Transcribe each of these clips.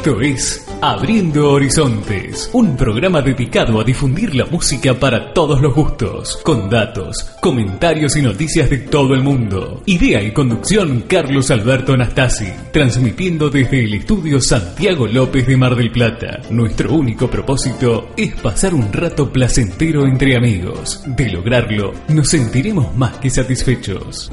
Esto es Abriendo Horizontes, un programa dedicado a difundir la música para todos los gustos, con datos, comentarios y noticias de todo el mundo. Idea y conducción Carlos Alberto Anastasi, transmitiendo desde el estudio Santiago López de Mar del Plata. Nuestro único propósito es pasar un rato placentero entre amigos. De lograrlo, nos sentiremos más que satisfechos.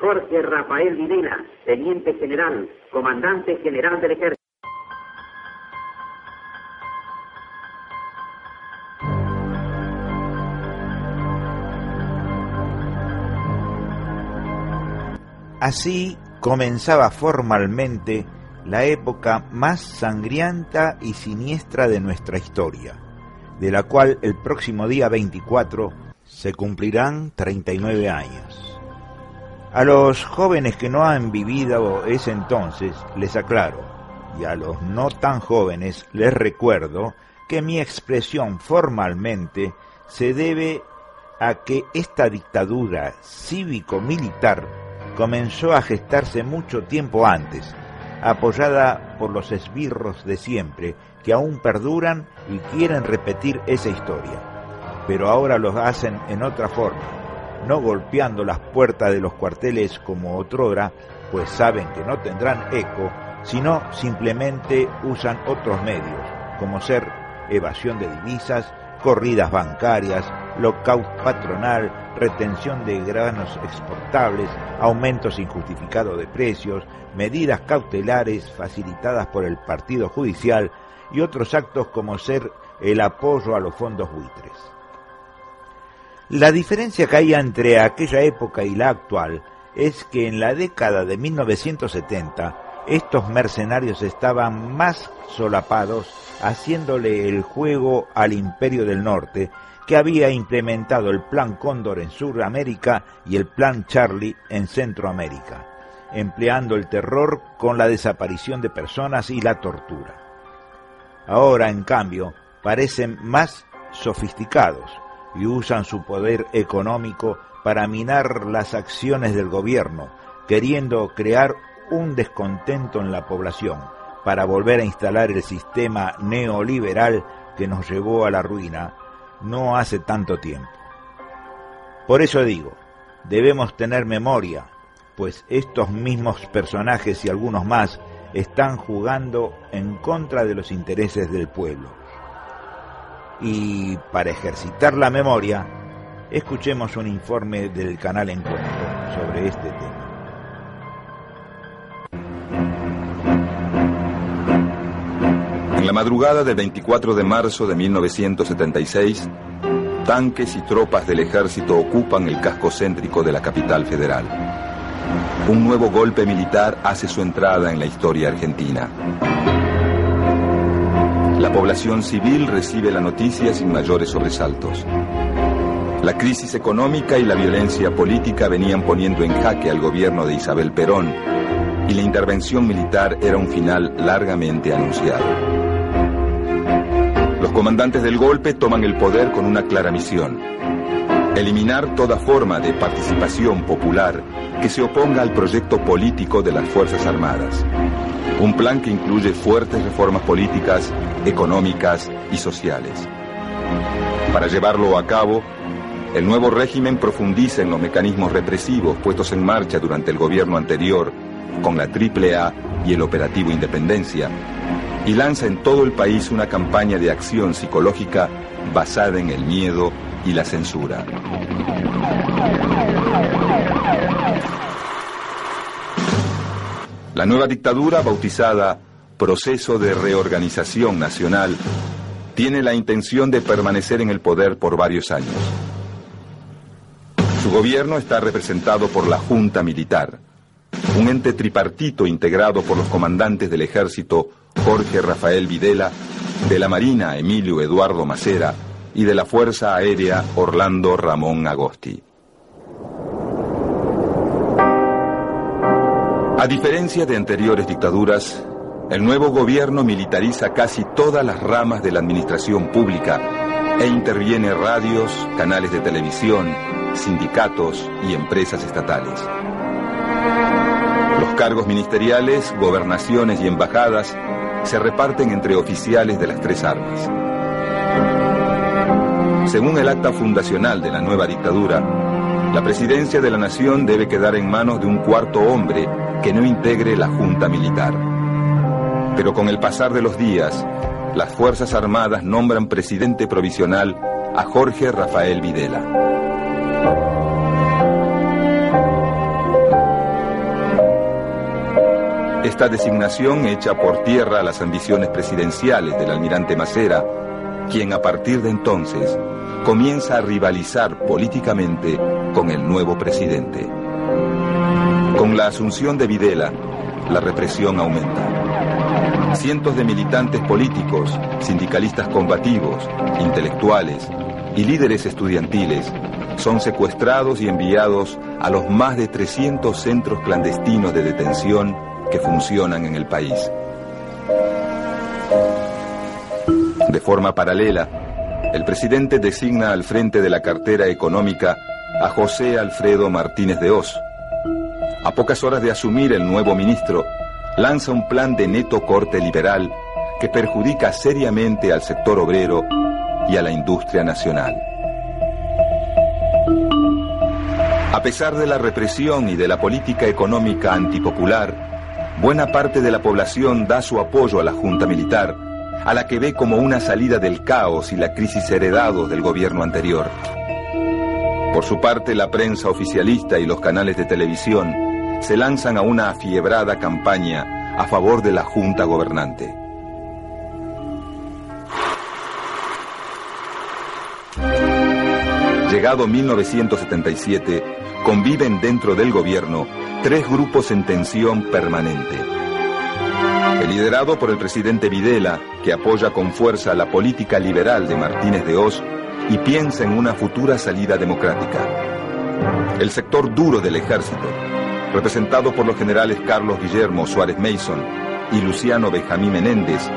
Jorge Rafael Videla, Teniente General, Comandante General del Ejército. Así comenzaba formalmente la época más sangrienta y siniestra de nuestra historia, de la cual el próximo día 24 se cumplirán 39 años. A los jóvenes que no han vivido ese entonces les aclaro, y a los no tan jóvenes les recuerdo que mi expresión formalmente se debe a que esta dictadura cívico-militar comenzó a gestarse mucho tiempo antes, apoyada por los esbirros de siempre que aún perduran y quieren repetir esa historia, pero ahora lo hacen en otra forma no golpeando las puertas de los cuarteles como otrora, pues saben que no tendrán eco, sino simplemente usan otros medios, como ser evasión de divisas, corridas bancarias, lockout patronal, retención de granos exportables, aumentos injustificados de precios, medidas cautelares facilitadas por el Partido Judicial y otros actos como ser el apoyo a los fondos buitres. La diferencia que hay entre aquella época y la actual es que en la década de 1970 estos mercenarios estaban más solapados haciéndole el juego al imperio del norte que había implementado el plan Cóndor en Sudamérica y el plan Charlie en Centroamérica, empleando el terror con la desaparición de personas y la tortura. Ahora, en cambio, parecen más sofisticados, y usan su poder económico para minar las acciones del gobierno, queriendo crear un descontento en la población para volver a instalar el sistema neoliberal que nos llevó a la ruina no hace tanto tiempo. Por eso digo, debemos tener memoria, pues estos mismos personajes y algunos más están jugando en contra de los intereses del pueblo. Y para ejercitar la memoria, escuchemos un informe del canal Encuentro sobre este tema. En la madrugada del 24 de marzo de 1976, tanques y tropas del ejército ocupan el casco céntrico de la capital federal. Un nuevo golpe militar hace su entrada en la historia argentina. La población civil recibe la noticia sin mayores sobresaltos. La crisis económica y la violencia política venían poniendo en jaque al gobierno de Isabel Perón y la intervención militar era un final largamente anunciado. Los comandantes del golpe toman el poder con una clara misión, eliminar toda forma de participación popular que se oponga al proyecto político de las Fuerzas Armadas. Un plan que incluye fuertes reformas políticas, económicas y sociales. Para llevarlo a cabo, el nuevo régimen profundiza en los mecanismos represivos puestos en marcha durante el gobierno anterior, con la AAA y el operativo Independencia, y lanza en todo el país una campaña de acción psicológica basada en el miedo y la censura. La nueva dictadura, bautizada Proceso de Reorganización Nacional, tiene la intención de permanecer en el poder por varios años. Su gobierno está representado por la Junta Militar, un ente tripartito integrado por los comandantes del ejército Jorge Rafael Videla, de la Marina Emilio Eduardo Macera y de la Fuerza Aérea Orlando Ramón Agosti. A diferencia de anteriores dictaduras, el nuevo gobierno militariza casi todas las ramas de la administración pública e interviene radios, canales de televisión, sindicatos y empresas estatales. Los cargos ministeriales, gobernaciones y embajadas se reparten entre oficiales de las tres armas. Según el acta fundacional de la nueva dictadura, la presidencia de la nación debe quedar en manos de un cuarto hombre que no integre la junta militar. Pero con el pasar de los días, las Fuerzas Armadas nombran presidente provisional a Jorge Rafael Videla. Esta designación echa por tierra las ambiciones presidenciales del almirante Macera, quien a partir de entonces comienza a rivalizar políticamente con el nuevo presidente. Con la asunción de Videla, la represión aumenta. Cientos de militantes políticos, sindicalistas combativos, intelectuales y líderes estudiantiles son secuestrados y enviados a los más de 300 centros clandestinos de detención que funcionan en el país. De forma paralela, el presidente designa al frente de la cartera económica a José Alfredo Martínez de Oz, a pocas horas de asumir el nuevo ministro, lanza un plan de neto corte liberal que perjudica seriamente al sector obrero y a la industria nacional. A pesar de la represión y de la política económica antipopular, buena parte de la población da su apoyo a la Junta Militar, a la que ve como una salida del caos y la crisis heredados del gobierno anterior. Por su parte, la prensa oficialista y los canales de televisión se lanzan a una afiebrada campaña a favor de la Junta Gobernante. Llegado 1977, conviven dentro del gobierno tres grupos en tensión permanente. El liderado por el presidente Videla, que apoya con fuerza la política liberal de Martínez de Oz y piensa en una futura salida democrática. El sector duro del ejército, representado por los generales Carlos Guillermo Suárez Mason y Luciano Benjamín Menéndez,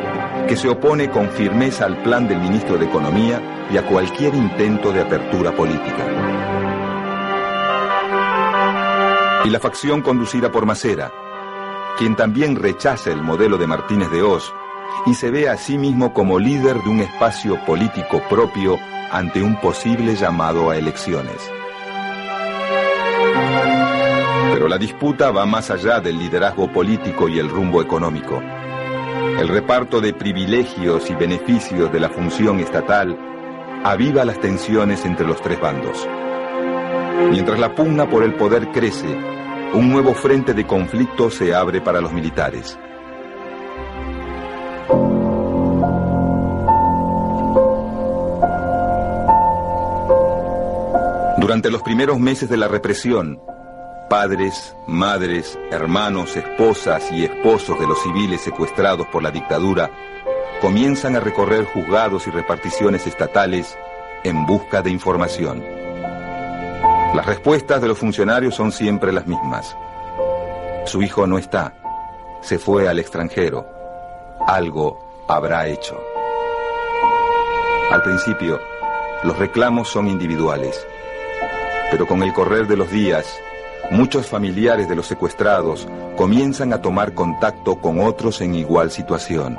que se opone con firmeza al plan del ministro de Economía y a cualquier intento de apertura política. Y la facción conducida por Macera, quien también rechaza el modelo de Martínez de Oz y se ve a sí mismo como líder de un espacio político propio ante un posible llamado a elecciones. Pero la disputa va más allá del liderazgo político y el rumbo económico. El reparto de privilegios y beneficios de la función estatal aviva las tensiones entre los tres bandos. Mientras la pugna por el poder crece, un nuevo frente de conflicto se abre para los militares. Durante los primeros meses de la represión, Padres, madres, hermanos, esposas y esposos de los civiles secuestrados por la dictadura comienzan a recorrer juzgados y reparticiones estatales en busca de información. Las respuestas de los funcionarios son siempre las mismas. Su hijo no está, se fue al extranjero, algo habrá hecho. Al principio, los reclamos son individuales, pero con el correr de los días, muchos familiares de los secuestrados comienzan a tomar contacto con otros en igual situación.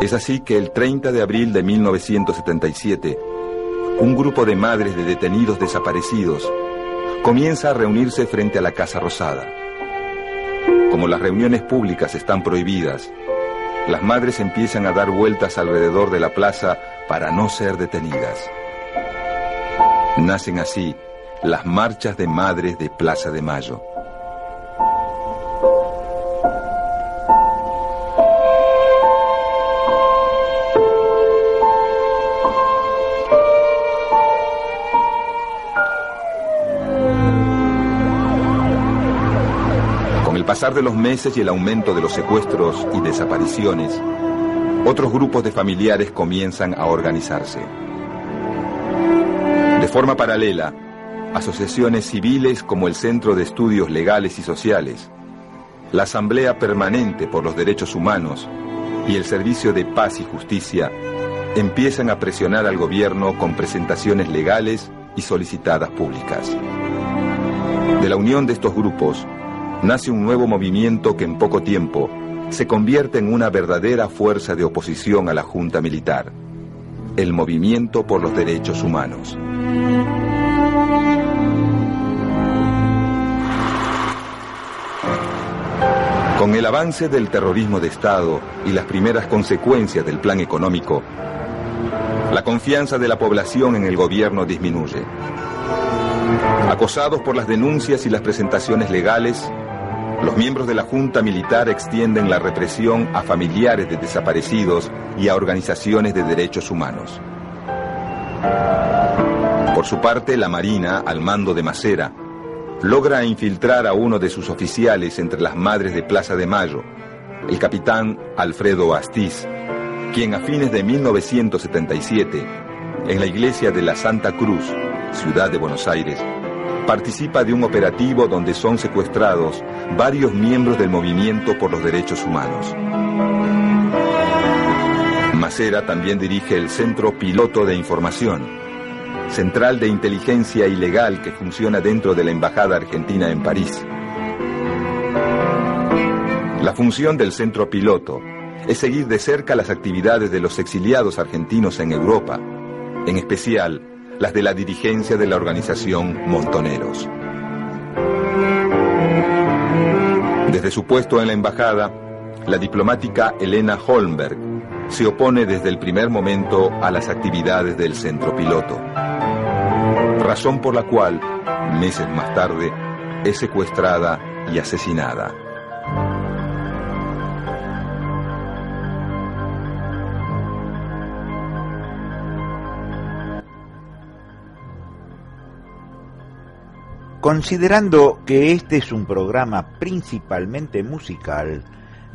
Es así que el 30 de abril de 1977, un grupo de madres de detenidos desaparecidos comienza a reunirse frente a la Casa Rosada. Como las reuniones públicas están prohibidas, las madres empiezan a dar vueltas alrededor de la plaza para no ser detenidas. Nacen así las marchas de madres de Plaza de Mayo. Con el pasar de los meses y el aumento de los secuestros y desapariciones, otros grupos de familiares comienzan a organizarse. Forma paralela, asociaciones civiles como el Centro de Estudios Legales y Sociales, la Asamblea Permanente por los Derechos Humanos y el Servicio de Paz y Justicia empiezan a presionar al gobierno con presentaciones legales y solicitadas públicas. De la unión de estos grupos nace un nuevo movimiento que en poco tiempo se convierte en una verdadera fuerza de oposición a la Junta Militar, el Movimiento por los Derechos Humanos. Con el avance del terrorismo de Estado y las primeras consecuencias del plan económico, la confianza de la población en el gobierno disminuye. Acosados por las denuncias y las presentaciones legales, los miembros de la Junta Militar extienden la represión a familiares de desaparecidos y a organizaciones de derechos humanos. Por su parte, la Marina, al mando de Macera, logra infiltrar a uno de sus oficiales entre las madres de Plaza de Mayo, el capitán Alfredo Astiz, quien a fines de 1977, en la iglesia de la Santa Cruz, ciudad de Buenos Aires, participa de un operativo donde son secuestrados varios miembros del movimiento por los derechos humanos. Macera también dirige el Centro Piloto de Información, central de inteligencia ilegal que funciona dentro de la Embajada Argentina en París. La función del centro piloto es seguir de cerca las actividades de los exiliados argentinos en Europa, en especial las de la dirigencia de la organización Montoneros. Desde su puesto en la embajada, la diplomática Elena Holmberg se opone desde el primer momento a las actividades del centro piloto razón por la cual, meses más tarde, es secuestrada y asesinada. Considerando que este es un programa principalmente musical,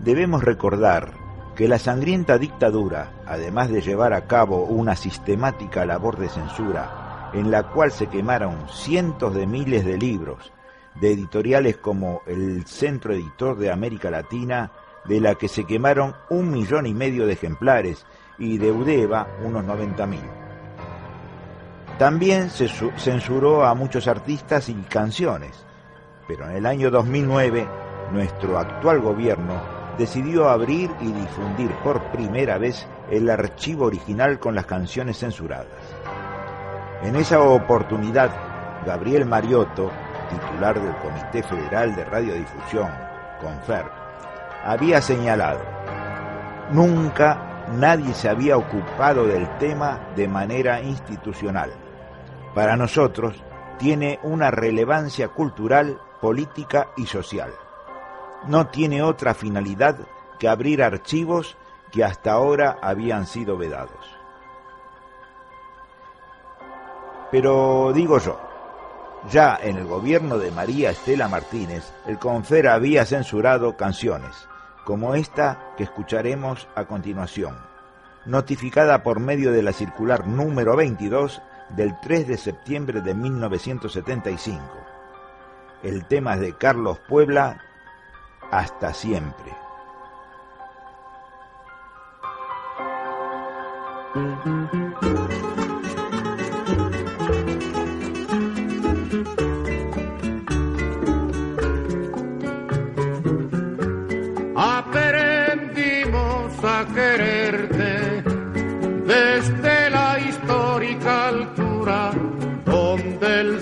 debemos recordar que la sangrienta dictadura, además de llevar a cabo una sistemática labor de censura en la cual se quemaron cientos de miles de libros de editoriales como el Centro Editor de América Latina, de la que se quemaron un millón y medio de ejemplares, y de Udeva unos 90 mil. También se censuró a muchos artistas y canciones, pero en el año 2009 nuestro actual gobierno decidió abrir y difundir por primera vez el archivo original con las canciones censuradas. En esa oportunidad, Gabriel Mariotto, titular del Comité Federal de Radiodifusión, CONFER, había señalado, nunca nadie se había ocupado del tema de manera institucional. Para nosotros tiene una relevancia cultural, política y social. No tiene otra finalidad que abrir archivos que hasta ahora habían sido vedados. Pero digo yo, ya en el gobierno de María Estela Martínez, el Confer había censurado canciones, como esta que escucharemos a continuación, notificada por medio de la circular número 22 del 3 de septiembre de 1975. El tema es de Carlos Puebla, Hasta siempre.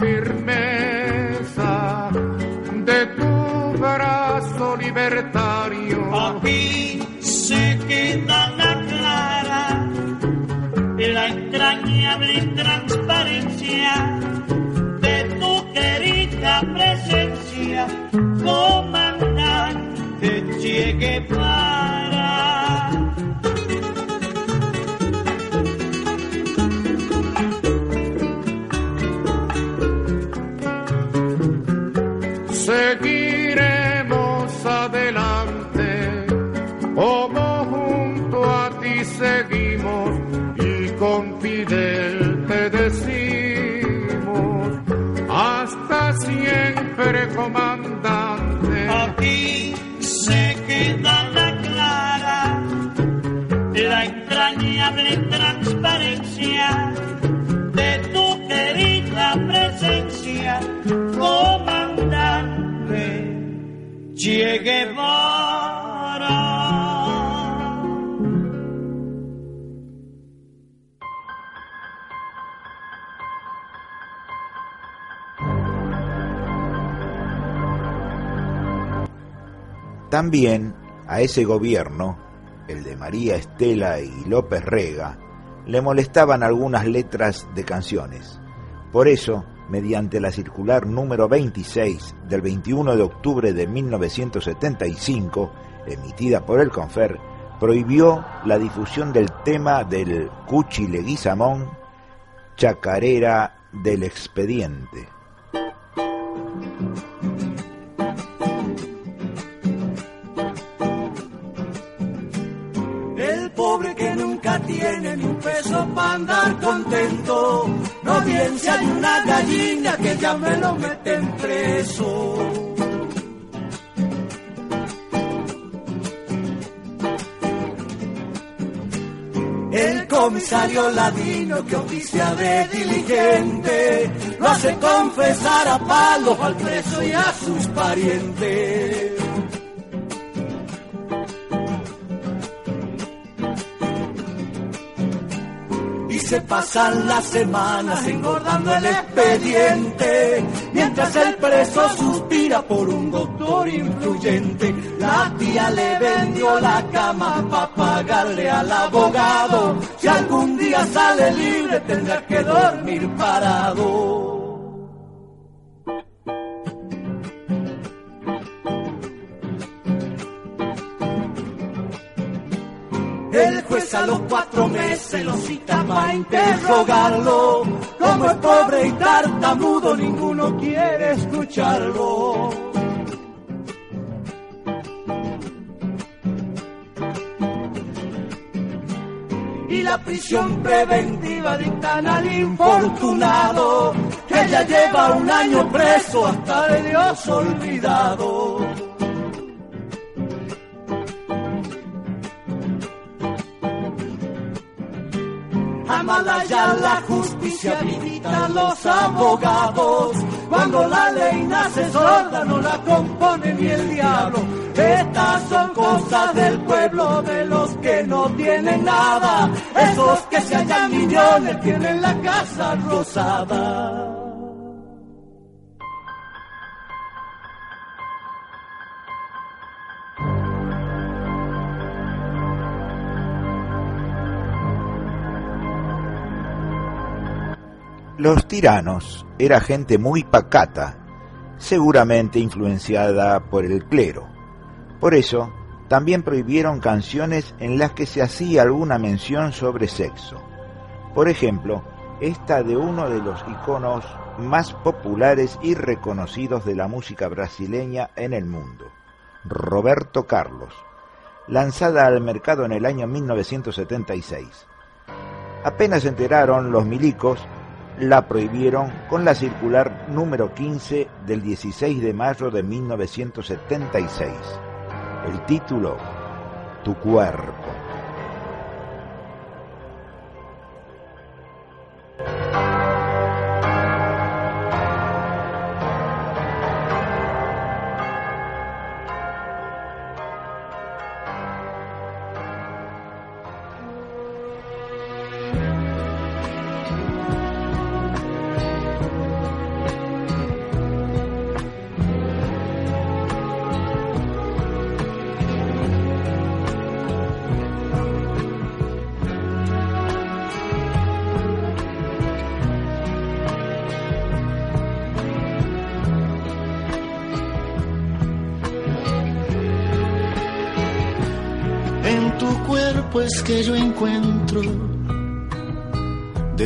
Esperan También a ese gobierno, el de María Estela y López Rega, le molestaban algunas letras de canciones. Por eso, mediante la circular número 26 del 21 de octubre de 1975, emitida por el Confer, prohibió la difusión del tema del Cuchi Leguizamón, Chacarera del Expediente. Tiene ni un peso para andar contento. No si hay una gallina que ya me lo meten preso. El comisario ladino que oficia de diligente lo hace confesar a palos al preso y a sus parientes. Se pasan las semanas engordando el expediente, mientras el preso suspira por un doctor influyente. La tía le vendió la cama para pagarle al abogado, si algún día sale libre tendrá que dormir parado. Juez a los cuatro meses lo cita para interrogarlo. Como es pobre y tartamudo, ninguno quiere escucharlo. Y la prisión preventiva dictan al infortunado, que ya lleva un año preso hasta de Dios olvidado. Llámala ya la justicia, habilita los abogados. Cuando la ley nace sorda, no la compone ni el diablo. Estas son cosas del pueblo, de los que no tienen nada. Esos que se hallan millones tienen la casa rosada. Los tiranos era gente muy pacata, seguramente influenciada por el clero. Por eso, también prohibieron canciones en las que se hacía alguna mención sobre sexo. Por ejemplo, esta de uno de los iconos más populares y reconocidos de la música brasileña en el mundo, Roberto Carlos, lanzada al mercado en el año 1976. Apenas enteraron los milicos la prohibieron con la circular número 15 del 16 de mayo de 1976. El título, Tu cuerpo.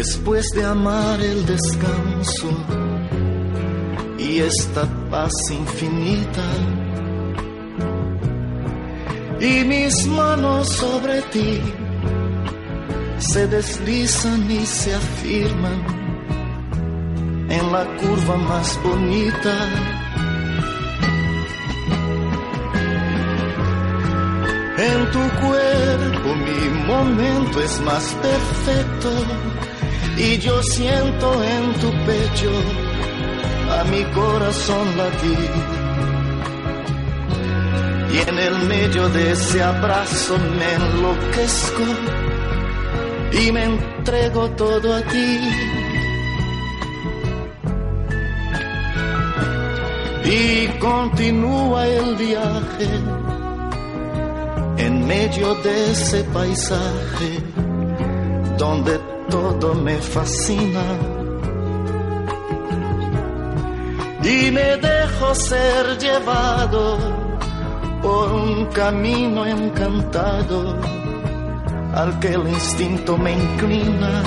Después de amar el descanso y esta paz infinita. Y mis manos sobre ti se deslizan y se afirman en la curva más bonita En tu cuerpo mi momento es más perfecto y yo siento en tu pecho a mi corazón latir. Y en el medio de ese abrazo me enloquezco y me entrego todo a ti. Y continúa el viaje en medio de ese paisaje donde todo me fascina. Y me dejo ser llevado por un camino encantado al que el instinto me inclina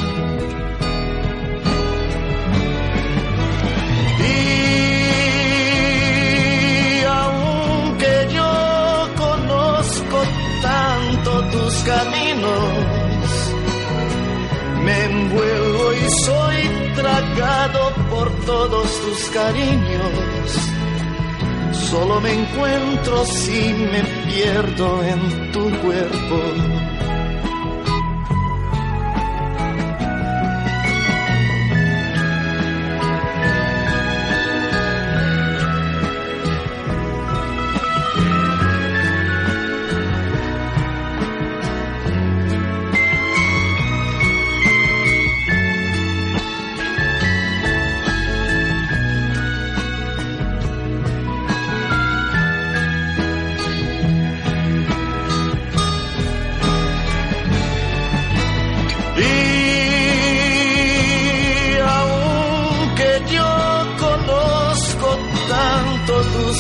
tus caminos. Me envuelvo y soy tragado por todos tus cariños. Solo me encuentro si me pierdo en tu cuerpo.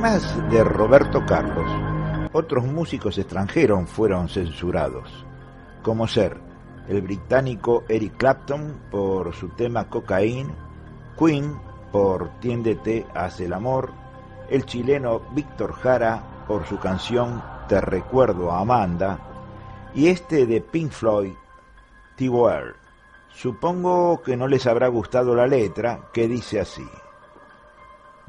Además de Roberto Carlos, otros músicos extranjeros fueron censurados, como ser el británico Eric Clapton por su tema Cocaine, Queen por Tiéndete hacia el amor, el chileno Víctor Jara por su canción Te recuerdo Amanda y este de Pink Floyd, T-Word. Supongo que no les habrá gustado la letra que dice así.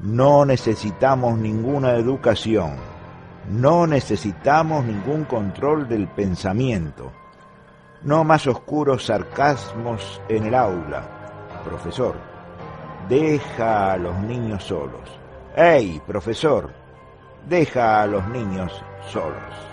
No necesitamos ninguna educación, no necesitamos ningún control del pensamiento, no más oscuros sarcasmos en el aula. Profesor, deja a los niños solos. ¡Ey, profesor! Deja a los niños solos.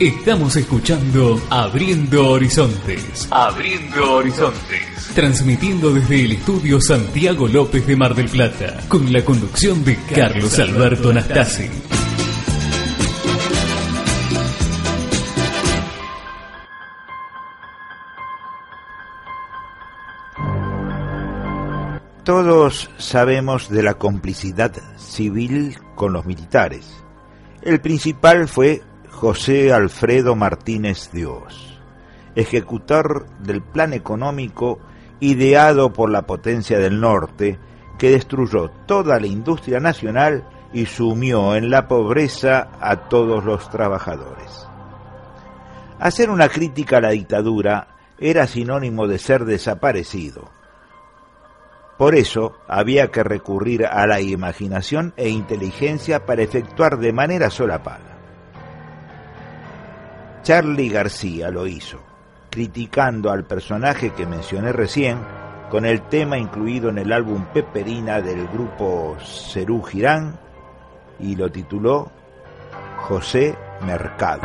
Estamos escuchando Abriendo Horizontes. Abriendo Horizontes. Transmitiendo desde el estudio Santiago López de Mar del Plata, con la conducción de Carlos Alberto Nastasi. Todos sabemos de la complicidad civil con los militares. El principal fue José Alfredo Martínez Dios, ejecutor del plan económico ideado por la potencia del norte, que destruyó toda la industria nacional y sumió en la pobreza a todos los trabajadores. Hacer una crítica a la dictadura era sinónimo de ser desaparecido. Por eso había que recurrir a la imaginación e inteligencia para efectuar de manera solapada. Charlie García lo hizo, criticando al personaje que mencioné recién con el tema incluido en el álbum Peperina del grupo Cerú Girán y lo tituló José Mercado.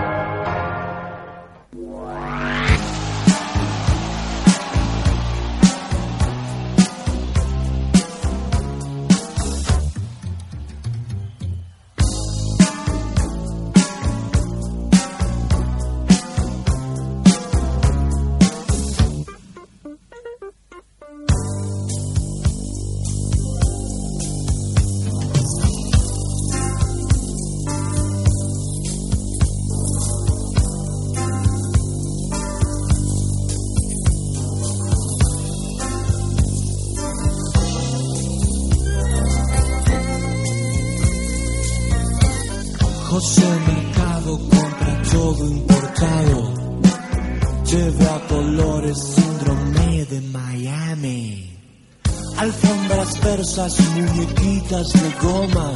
De goma.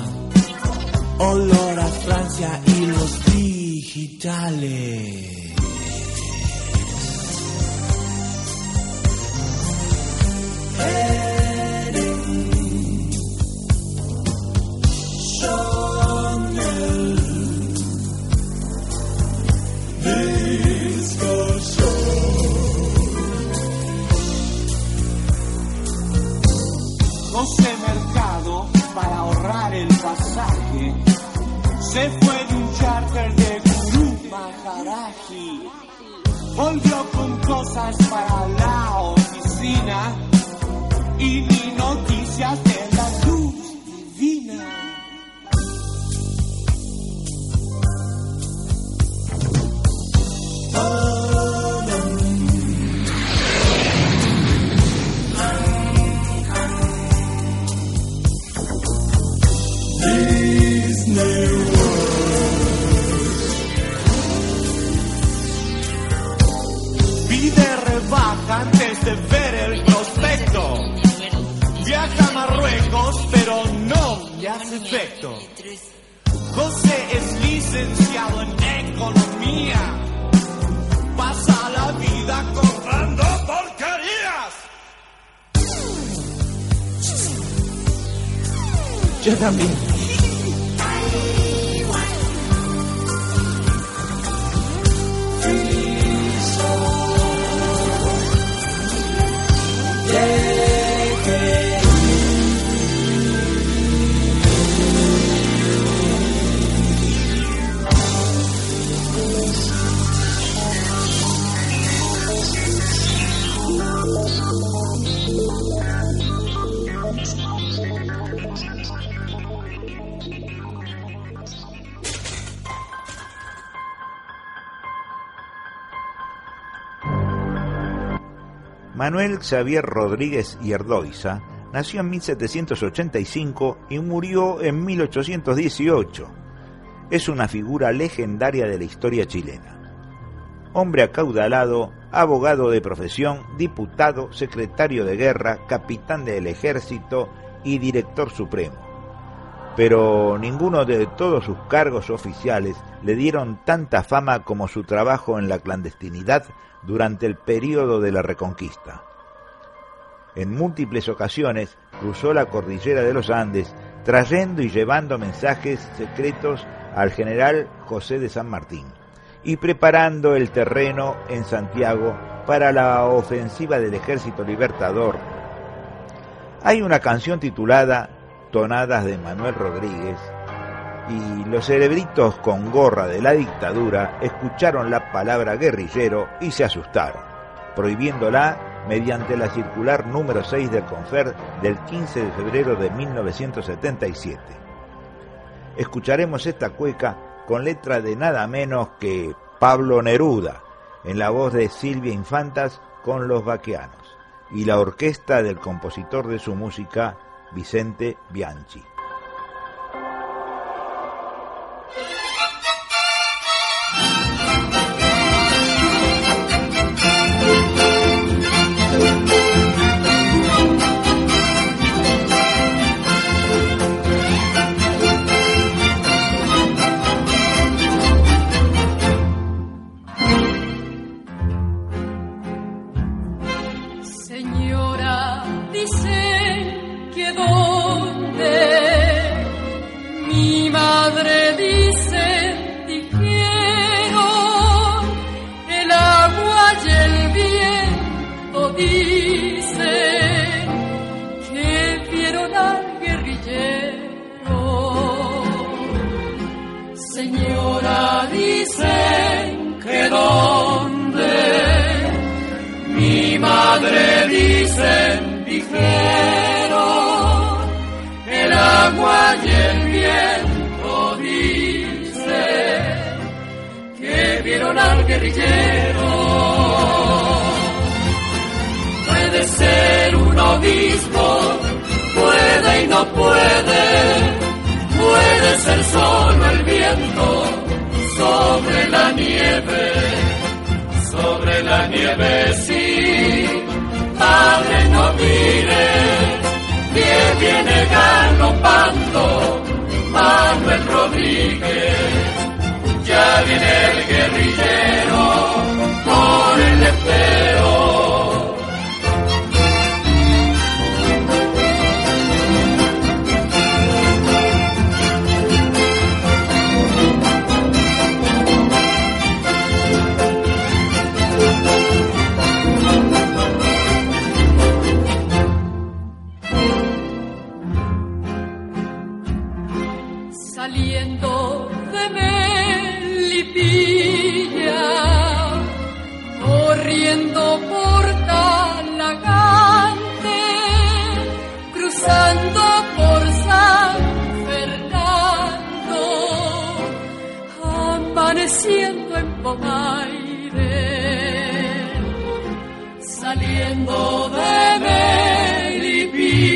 Olor a Francia y los digitales. Manuel Xavier Rodríguez y Erdoiza nació en 1785 y murió en 1818. Es una figura legendaria de la historia chilena. Hombre acaudalado, abogado de profesión, diputado, secretario de guerra, capitán del ejército y director supremo. Pero ninguno de todos sus cargos oficiales le dieron tanta fama como su trabajo en la clandestinidad durante el período de la Reconquista. En múltiples ocasiones cruzó la cordillera de los Andes trayendo y llevando mensajes secretos al general José de San Martín y preparando el terreno en Santiago para la ofensiva del Ejército Libertador. Hay una canción titulada tonadas de Manuel Rodríguez, y los cerebritos con gorra de la dictadura escucharon la palabra guerrillero y se asustaron, prohibiéndola mediante la circular número 6 del Confer del 15 de febrero de 1977. Escucharemos esta cueca con letra de nada menos que Pablo Neruda, en la voz de Silvia Infantas con los vaqueanos y la orquesta del compositor de su música, Vicente Bianchi. Padre guerrillero. Puede ser un obispo, puede y no puede. Puede ser solo el viento sobre la nieve, sobre la nieve sí. Padre no mires, que viene galopando Manuel Rodríguez ya viene el guerrillero con el letrero. naciendo en Pomaire, saliendo de Melipilla,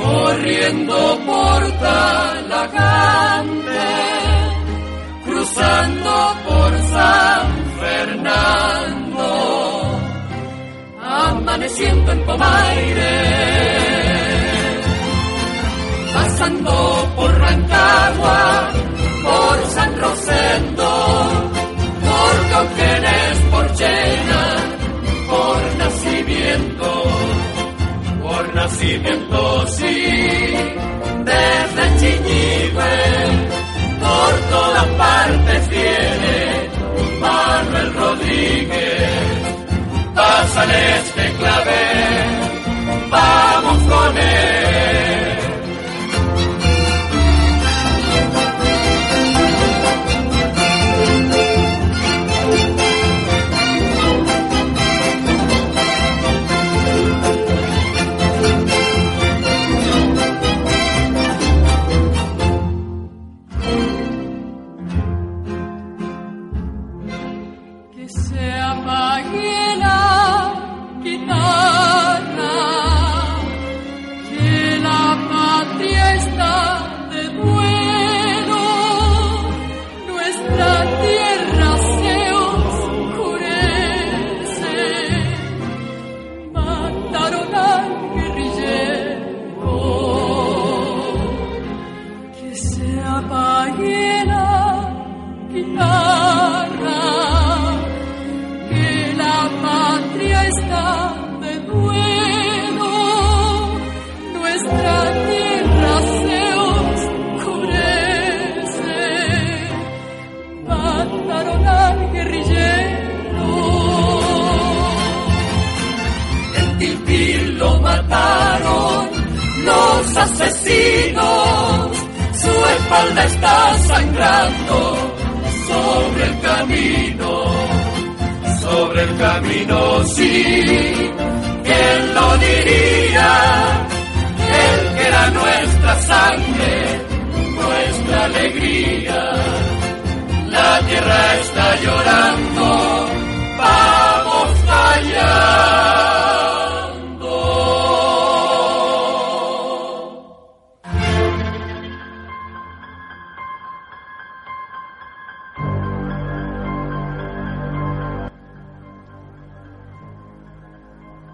corriendo por Talagante, cruzando por San Fernando, amaneciendo en Pomaire. Pasando por Rancagua, por San Rosendo, por Cauquenes, por Llena, por Nacimiento, por Nacimiento, sí, desde Chiñigüe, por todas partes viene Manuel Rodríguez, pásale este clave, vamos con él. asesino, su espalda está sangrando sobre el camino, sobre el camino, sí, ¿quién lo diría? El que era nuestra sangre, nuestra alegría, la tierra está llorando, vamos allá.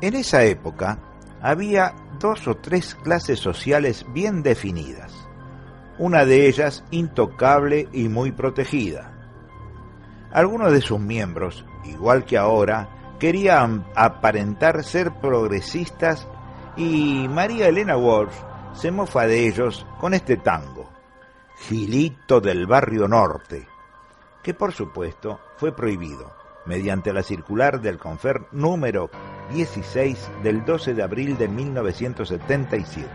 En esa época había dos o tres clases sociales bien definidas, una de ellas intocable y muy protegida. Algunos de sus miembros, igual que ahora, querían aparentar ser progresistas y María Elena Walsh se mofa de ellos con este tango, Gilito del Barrio Norte, que por supuesto fue prohibido mediante la circular del Confer número 16 del 12 de abril de 1977.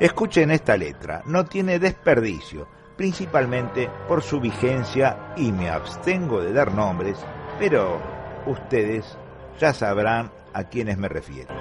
Escuchen esta letra, no tiene desperdicio, principalmente por su vigencia y me abstengo de dar nombres, pero ustedes ya sabrán a quiénes me refiero.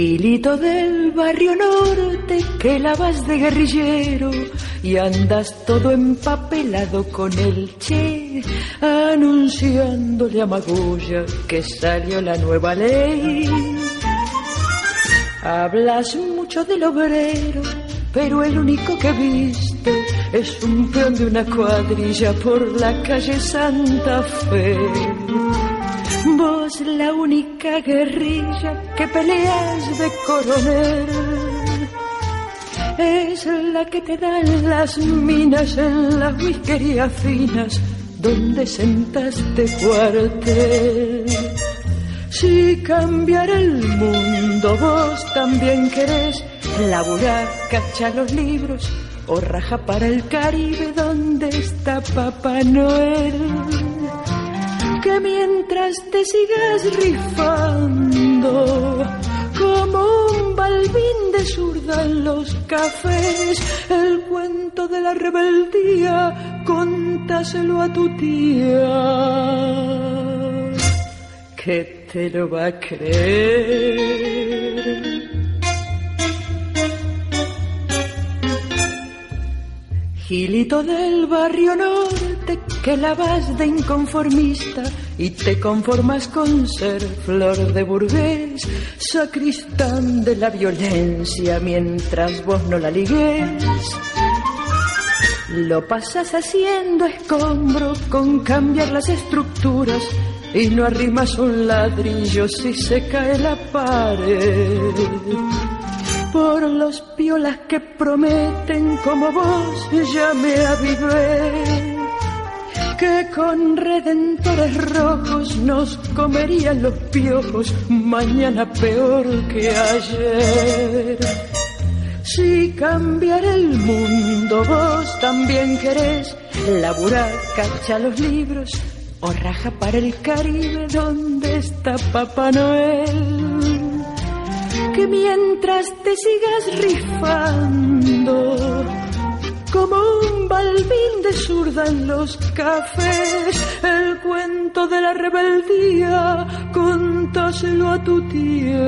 Gilito del barrio norte que lavas de guerrillero y andas todo empapelado con el che, anunciándole a Magulla que salió la nueva ley. Hablas mucho del obrero, pero el único que viste es un peón de una cuadrilla por la calle Santa Fe. Vos la única guerrilla que peleas de coronel es la que te dan las minas en las whiskerías finas donde sentaste cuartel. Si cambiar el mundo vos también querés laburar, cachar los libros o raja para el Caribe donde está Papá Noel mientras te sigas rifando como un balbín de zurda en los cafés, el cuento de la rebeldía, contáselo a tu tía, que te lo va a creer. Gilito del barrio norte que la vas de inconformista y te conformas con ser flor de burgués, sacristán de la violencia mientras vos no la ligues. Lo pasas haciendo escombro con cambiar las estructuras y no arrimas un ladrillo si se cae la pared por los piolas que prometen como vos ya me avivé que con redentores rojos nos comerían los piojos mañana peor que ayer. Si cambiar el mundo vos también querés, laburar, cacha los libros o raja para el Caribe donde está Papá Noel que mientras te sigas rifando como un balbín de zurda en los cafés, el cuento de la rebeldía, contáselo a tu tía,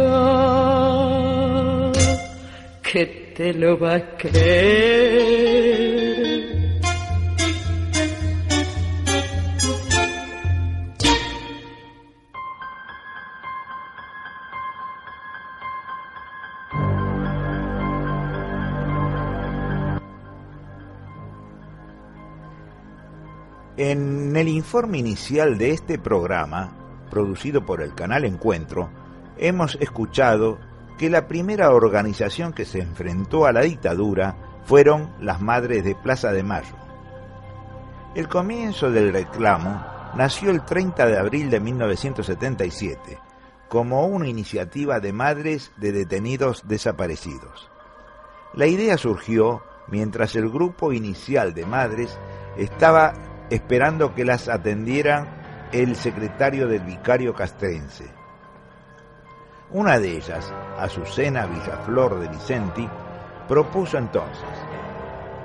que te lo va a creer. En el informe inicial de este programa, producido por el canal Encuentro, hemos escuchado que la primera organización que se enfrentó a la dictadura fueron las Madres de Plaza de Mayo. El comienzo del reclamo nació el 30 de abril de 1977 como una iniciativa de madres de detenidos desaparecidos. La idea surgió mientras el grupo inicial de madres estaba esperando que las atendieran el secretario del vicario castrense. Una de ellas, Azucena Villaflor de Vicenti, propuso entonces,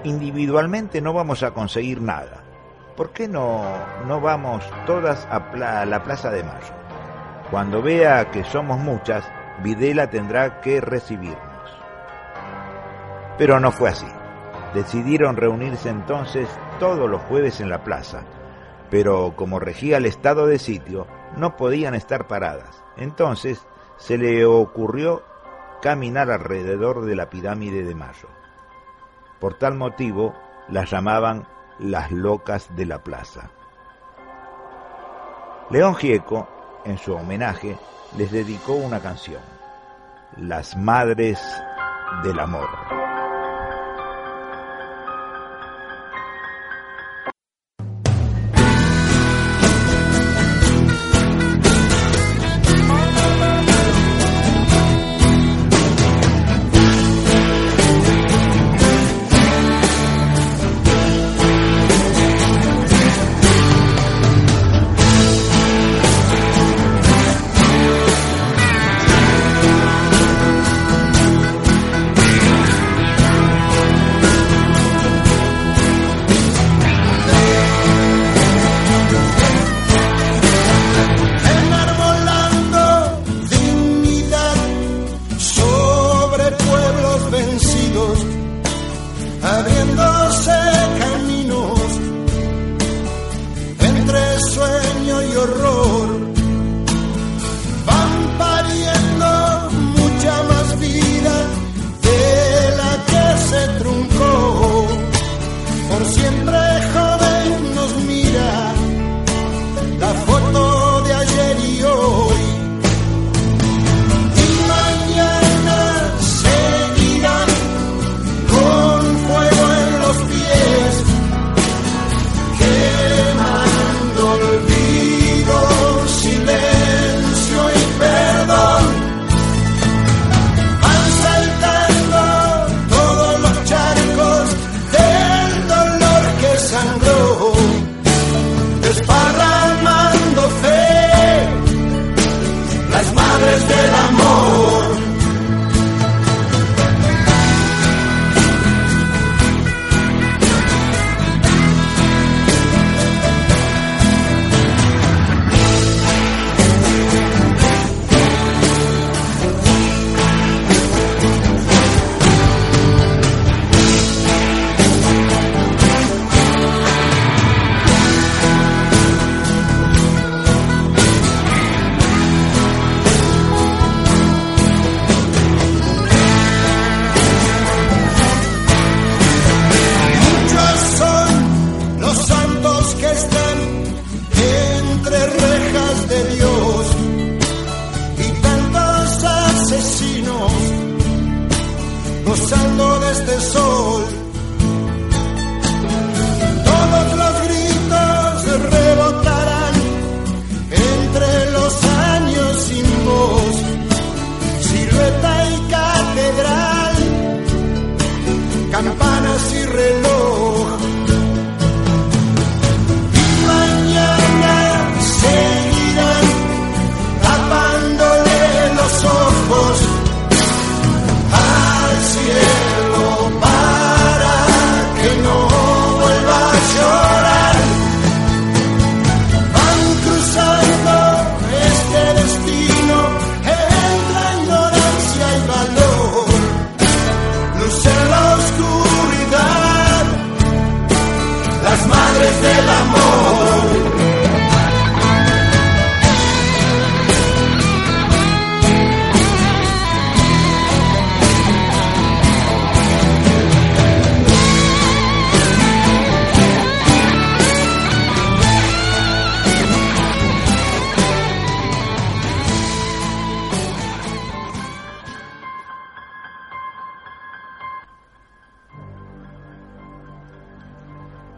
individualmente no vamos a conseguir nada, ¿por qué no, no vamos todas a, a la Plaza de Mayo? Cuando vea que somos muchas, Videla tendrá que recibirnos. Pero no fue así. Decidieron reunirse entonces todos los jueves en la plaza, pero como regía el estado de sitio, no podían estar paradas. Entonces se le ocurrió caminar alrededor de la pirámide de Mayo. Por tal motivo las llamaban las locas de la plaza. León Gieco, en su homenaje, les dedicó una canción, Las Madres del Amor.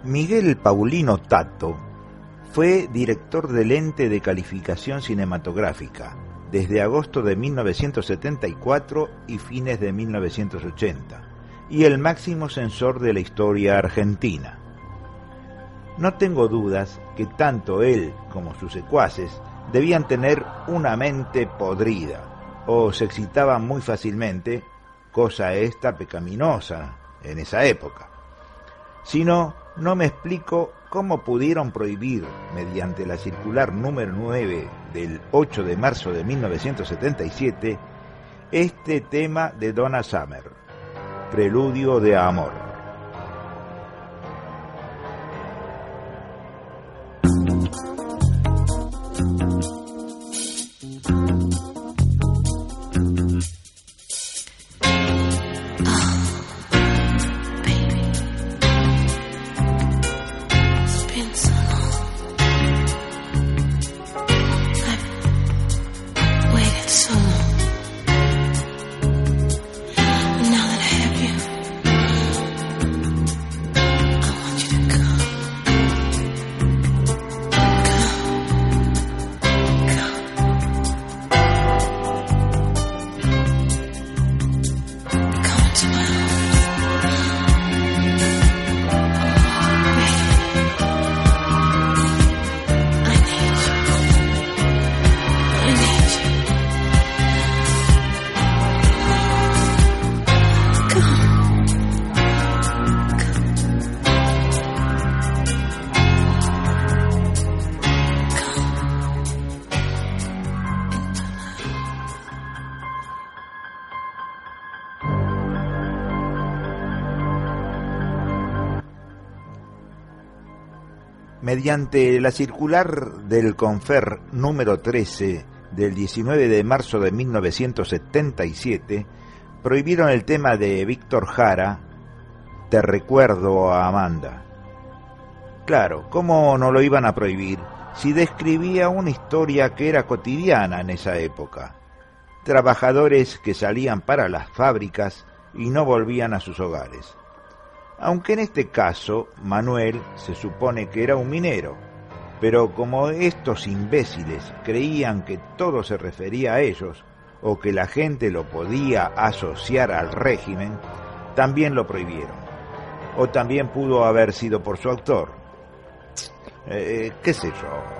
Miguel Paulino Tato fue director del ente de calificación cinematográfica desde agosto de 1974 y fines de 1980, y el máximo censor de la historia argentina. No tengo dudas que tanto él como sus secuaces debían tener una mente podrida o se excitaban muy fácilmente, cosa esta pecaminosa en esa época. Si no, me explico cómo pudieron prohibir, mediante la circular número 9 del 8 de marzo de 1977, este tema de Donna Summer, Preludio de Amor. Mediante la circular del Confer número 13 del 19 de marzo de 1977, prohibieron el tema de Víctor Jara, Te recuerdo a Amanda. Claro, ¿cómo no lo iban a prohibir si describía una historia que era cotidiana en esa época? Trabajadores que salían para las fábricas y no volvían a sus hogares aunque en este caso Manuel se supone que era un minero, pero como estos imbéciles creían que todo se refería a ellos, o que la gente lo podía asociar al régimen, también lo prohibieron. O también pudo haber sido por su autor. Eh, eh, ¿Qué sé yo?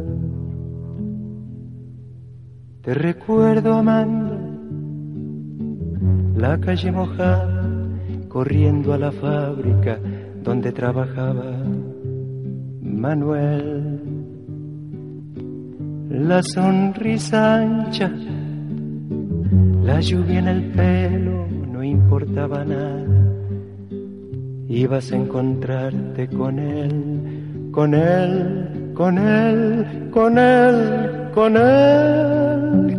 Te recuerdo, Amanda, la calle mojada, corriendo a la fábrica donde trabajaba Manuel. La sonrisa ancha, la lluvia en el pelo, no importaba nada. Ibas a encontrarte con él, con él, con él, con él, con él,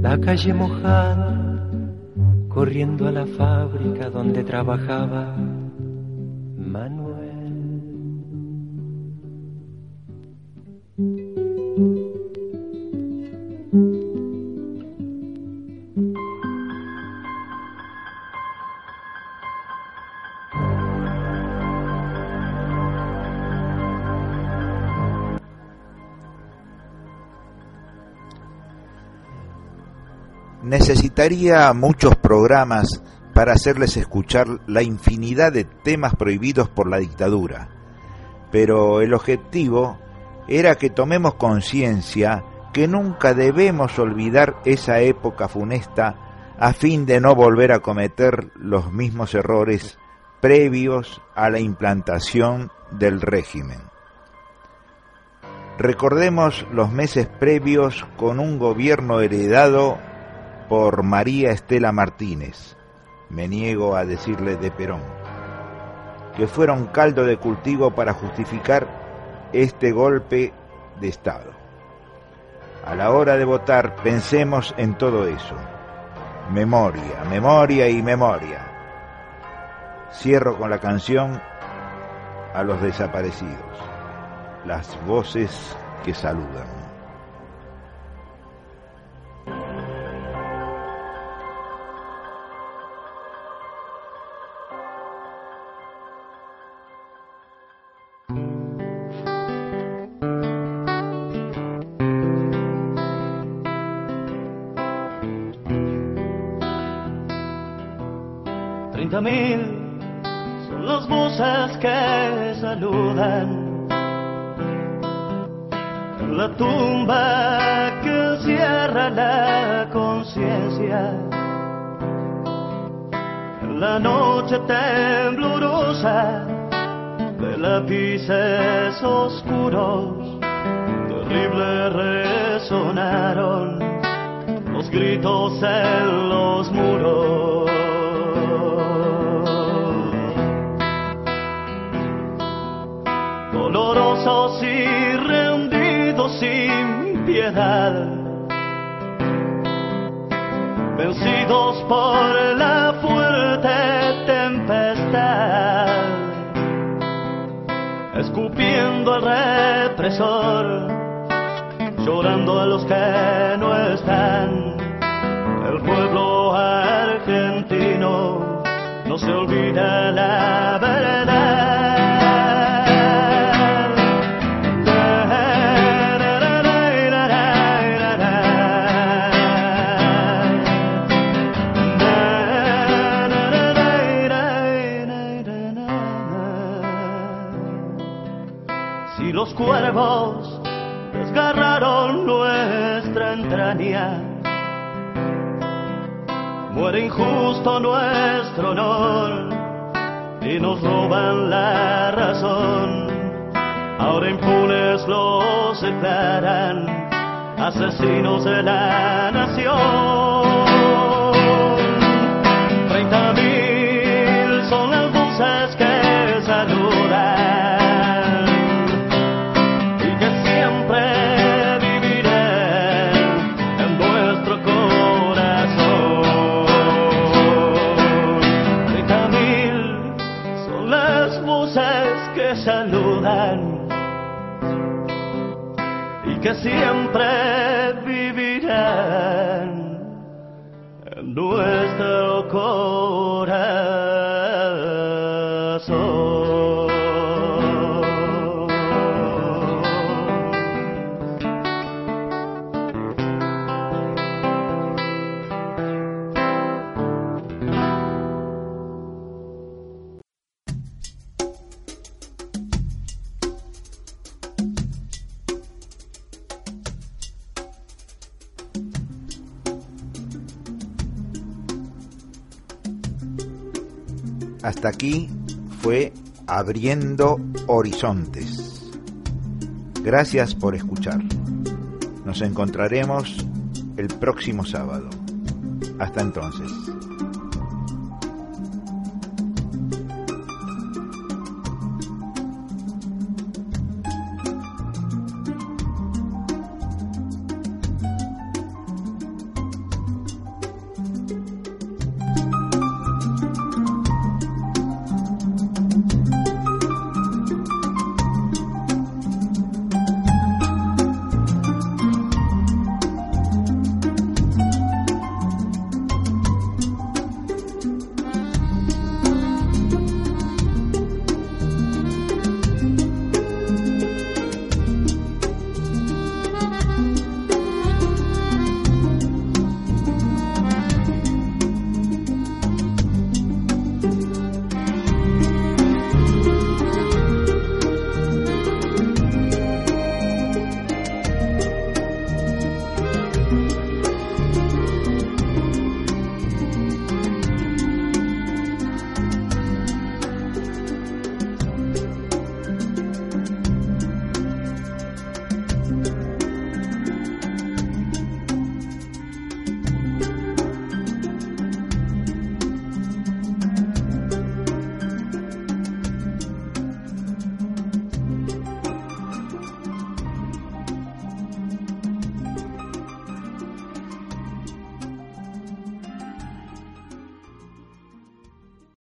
la calle mojada, corriendo a la fábrica donde trabajaba Manuel. Necesitaría muchos programas para hacerles escuchar la infinidad de temas prohibidos por la dictadura, pero el objetivo era que tomemos conciencia que nunca debemos olvidar esa época funesta a fin de no volver a cometer los mismos errores previos a la implantación del régimen. Recordemos los meses previos con un gobierno heredado por María Estela Martínez, me niego a decirle de Perón, que fueron caldo de cultivo para justificar este golpe de Estado. A la hora de votar pensemos en todo eso. Memoria, memoria y memoria. Cierro con la canción a los desaparecidos, las voces que saludan. En la noche temblorosa de lápices oscuros terribles resonaron los gritos en los muros. Dolorosos y rendidos sin piedad, vencidos por la fuerte tempestad, escupiendo al represor, llorando a los que no están, el pueblo argentino no se olvida la verdad. Muere injusto nuestro honor y nos roban la razón. Ahora impunes los declaran asesinos de la nación. Siempre vivirán Hasta aquí fue Abriendo Horizontes. Gracias por escuchar. Nos encontraremos el próximo sábado. Hasta entonces.